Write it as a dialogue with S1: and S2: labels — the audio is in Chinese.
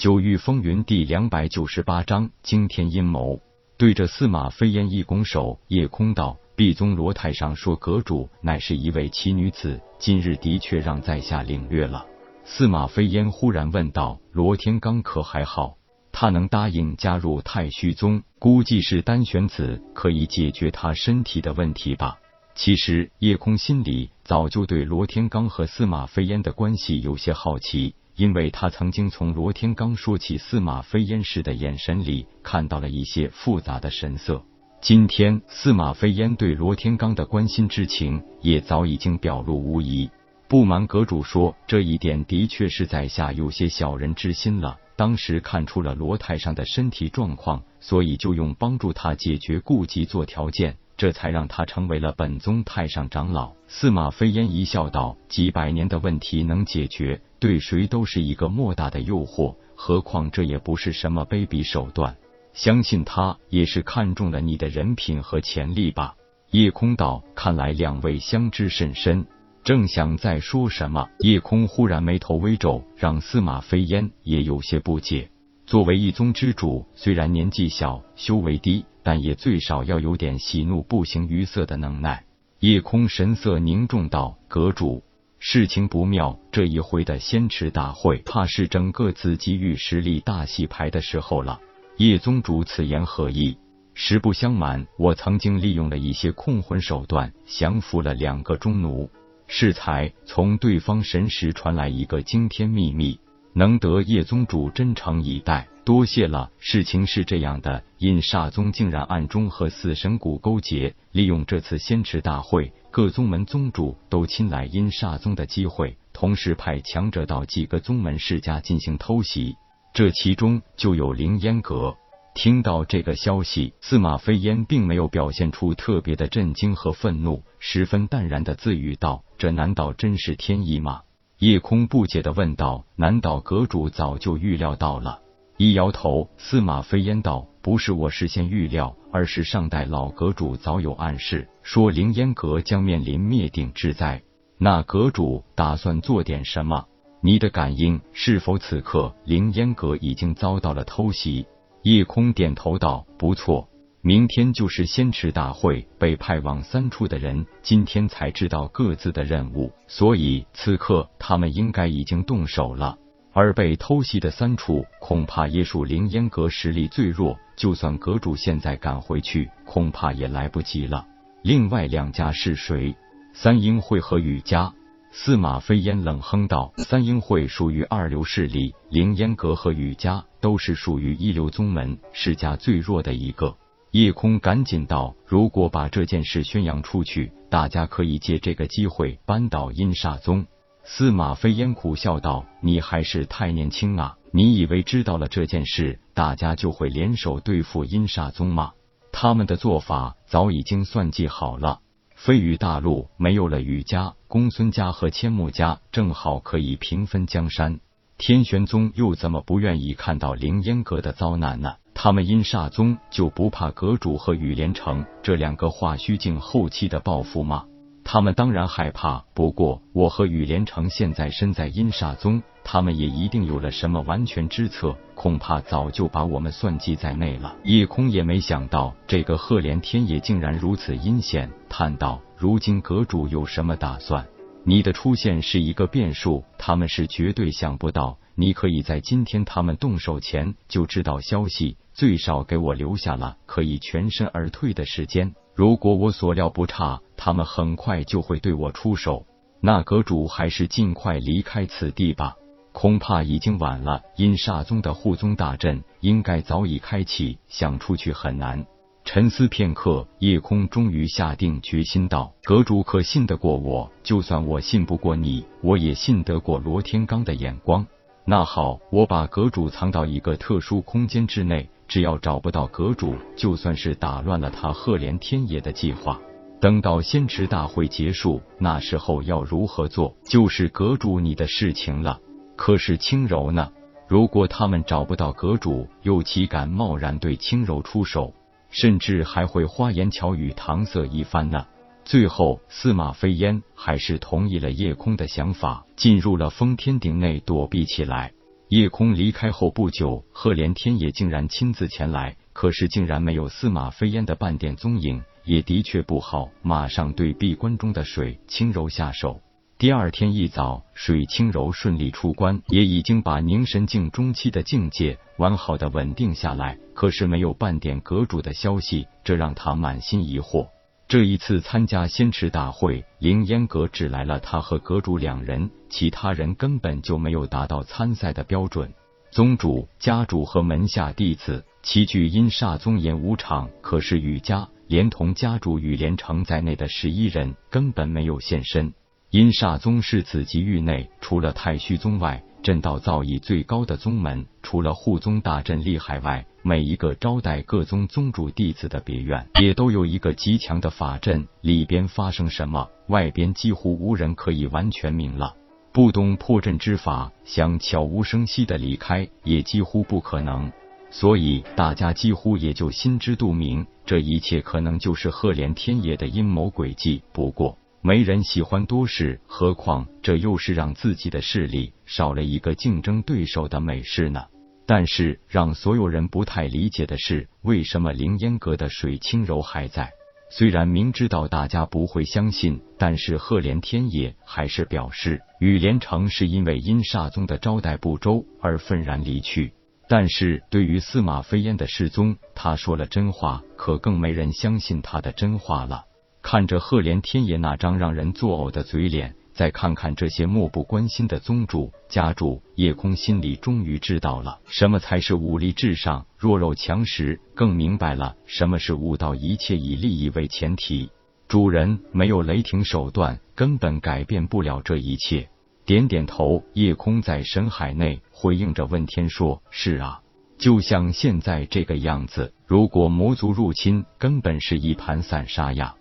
S1: 九域风云第两百九十八章惊天阴谋。对着司马飞烟一拱手，夜空道：“毕宗罗太上说，阁主乃是一位奇女子，今日的确让在下领略了。”司马飞烟忽然问道：“罗天罡可还好？他能答应加入太虚宗，估计是单玄子可以解决他身体的问题吧？”其实夜空心里早就对罗天罡和司马飞烟的关系有些好奇。因为他曾经从罗天罡说起司马飞烟时的眼神里看到了一些复杂的神色。今天司马飞烟对罗天罡的关心之情也早已经表露无遗。不瞒阁主说，这一点的确是在下有些小人之心了。当时看出了罗太上的身体状况，所以就用帮助他解决顾忌做条件。这才让他成为了本宗太上长老。司马飞烟一笑道：“几百年的问题能解决，对谁都是一个莫大的诱惑。何况这也不是什么卑鄙手段。相信他也是看中了你的人品和潜力吧。”夜空道：“看来两位相知甚深。”正想再说什么，夜空忽然眉头微皱，让司马飞烟也有些不解。作为一宗之主，虽然年纪小，修为低。但也最少要有点喜怒不形于色的能耐。夜空神色凝重道：“阁主，事情不妙。这一回的仙池大会，怕是整个紫极域实力大洗牌的时候了。”叶宗主此言何意？实不相瞒，我曾经利用了一些控魂手段，降服了两个中奴。适才从对方神识传来一个惊天秘密，能得叶宗主真诚以待。多谢了。事情是这样的，阴煞宗竟然暗中和死神谷勾结，利用这次仙池大会，各宗门宗主都亲来阴煞宗的机会，同时派强者到几个宗门世家进行偷袭。这其中就有凌烟阁。听到这个消息，司马飞烟并没有表现出特别的震惊和愤怒，十分淡然的自语道：“这难道真是天意吗？”夜空不解的问道：“难道阁主早就预料到了？”一摇头，司马飞烟道：“不是我事先预料，而是上代老阁主早有暗示，说凌烟阁将面临灭顶之灾。那阁主打算做点什么？你的感应是否此刻凌烟阁已经遭到了偷袭？”夜空点头道：“不错，明天就是仙池大会，被派往三处的人今天才知道各自的任务，所以此刻他们应该已经动手了。”而被偷袭的三处，恐怕也属凌烟阁实力最弱。就算阁主现在赶回去，恐怕也来不及了。另外两家是谁？三英会和雨家。司马飞烟冷哼道：“三英会属于二流势力，凌烟阁和雨家都是属于一流宗门，世家最弱的一个。”夜空赶紧道：“如果把这件事宣扬出去，大家可以借这个机会扳倒阴煞宗。”司马飞烟苦笑道：“你还是太年轻啊！你以为知道了这件事，大家就会联手对付阴煞宗吗？他们的做法早已经算计好了。飞羽大陆没有了羽家、公孙家和千木家，正好可以平分江山。天玄宗又怎么不愿意看到凌烟阁的遭难呢？他们阴煞宗就不怕阁主和羽连城这两个化虚境后期的报复吗？”他们当然害怕，不过我和雨连城现在身在阴煞宗，他们也一定有了什么完全之策，恐怕早就把我们算计在内了。夜空也没想到，这个赫连天也竟然如此阴险，叹道：“如今阁主有什么打算？你的出现是一个变数，他们是绝对想不到。你可以在今天他们动手前就知道消息，最少给我留下了可以全身而退的时间。”如果我所料不差，他们很快就会对我出手。那阁主还是尽快离开此地吧，恐怕已经晚了。阴煞宗的护宗大阵应该早已开启，想出去很难。沉思片刻，夜空终于下定决心道：“阁主可信得过我？就算我信不过你，我也信得过罗天罡的眼光。那好，我把阁主藏到一个特殊空间之内。”只要找不到阁主，就算是打乱了他赫连天野的计划。等到仙池大会结束，那时候要如何做，就是阁主你的事情了。可是轻柔呢？如果他们找不到阁主，又岂敢贸然对轻柔出手？甚至还会花言巧语搪塞一番呢？最后，司马飞烟还是同意了夜空的想法，进入了封天鼎内躲避起来。夜空离开后不久，赫连天也竟然亲自前来，可是竟然没有司马飞烟的半点踪影，也的确不好，马上对闭关中的水清柔下手。第二天一早，水清柔顺利出关，也已经把凝神境中期的境界完好的稳定下来。可是没有半点阁主的消息，这让他满心疑惑。这一次参加仙池大会，凌烟阁只来了他和阁主两人，其他人根本就没有达到参赛的标准。宗主、家主和门下弟子齐聚阴煞宗演武场，可是雨家连同家主雨连城在内的十一人根本没有现身。阴煞宗是此级域内除了太虚宗外，阵道造诣最高的宗门。除了护宗大阵厉害外，每一个招待各宗宗主弟子的别院，也都有一个极强的法阵。里边发生什么，外边几乎无人可以完全明了。不懂破阵之法，想悄无声息的离开，也几乎不可能。所以大家几乎也就心知肚明，这一切可能就是赫连天野的阴谋诡计。不过。没人喜欢多事，何况这又是让自己的势力少了一个竞争对手的美事呢？但是让所有人不太理解的是，为什么凌烟阁的水清柔还在？虽然明知道大家不会相信，但是赫连天也还是表示，雨连城是因为阴煞宗的招待不周而愤然离去。但是对于司马飞烟的失踪，他说了真话，可更没人相信他的真话了。看着赫连天野那张让人作呕的嘴脸，再看看这些漠不关心的宗主家主，夜空心里终于知道了什么才是武力至上、弱肉强食，更明白了什么是悟道一切以利益为前提。主人没有雷霆手段，根本改变不了这一切。点点头，夜空在神海内回应着问天说：“是啊，就像现在这个样子。如果魔族入侵，根本是一盘散沙呀。”